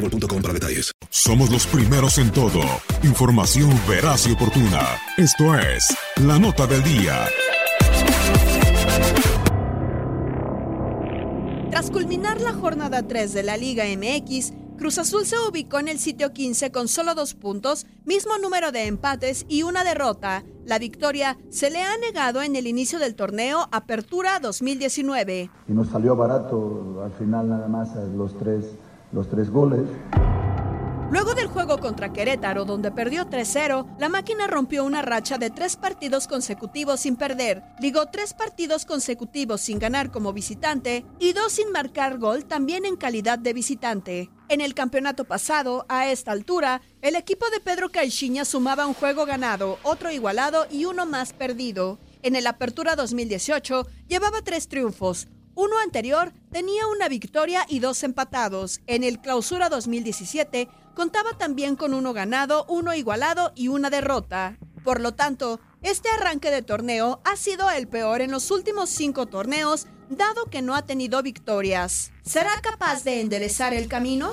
boostmobile.com para detalles. Somos los primeros en todo. Información veraz y oportuna. Esto es La Nota del Día. Tras culminar la jornada 3 de la Liga MX, Cruz Azul se ubicó en el sitio 15 con solo dos puntos, mismo número de empates y una derrota. La victoria se le ha negado en el inicio del torneo Apertura 2019. y nos salió barato al final nada más los tres, los tres goles. Luego del juego contra Querétaro, donde perdió 3-0, la máquina rompió una racha de tres partidos consecutivos sin perder, ligó tres partidos consecutivos sin ganar como visitante y dos sin marcar gol también en calidad de visitante. En el campeonato pasado, a esta altura, el equipo de Pedro Caixinha sumaba un juego ganado, otro igualado y uno más perdido. En el Apertura 2018 llevaba tres triunfos, uno anterior tenía una victoria y dos empatados. En el Clausura 2017 contaba también con uno ganado, uno igualado y una derrota. Por lo tanto, este arranque de torneo ha sido el peor en los últimos cinco torneos, dado que no ha tenido victorias. ¿Será capaz de enderezar el camino?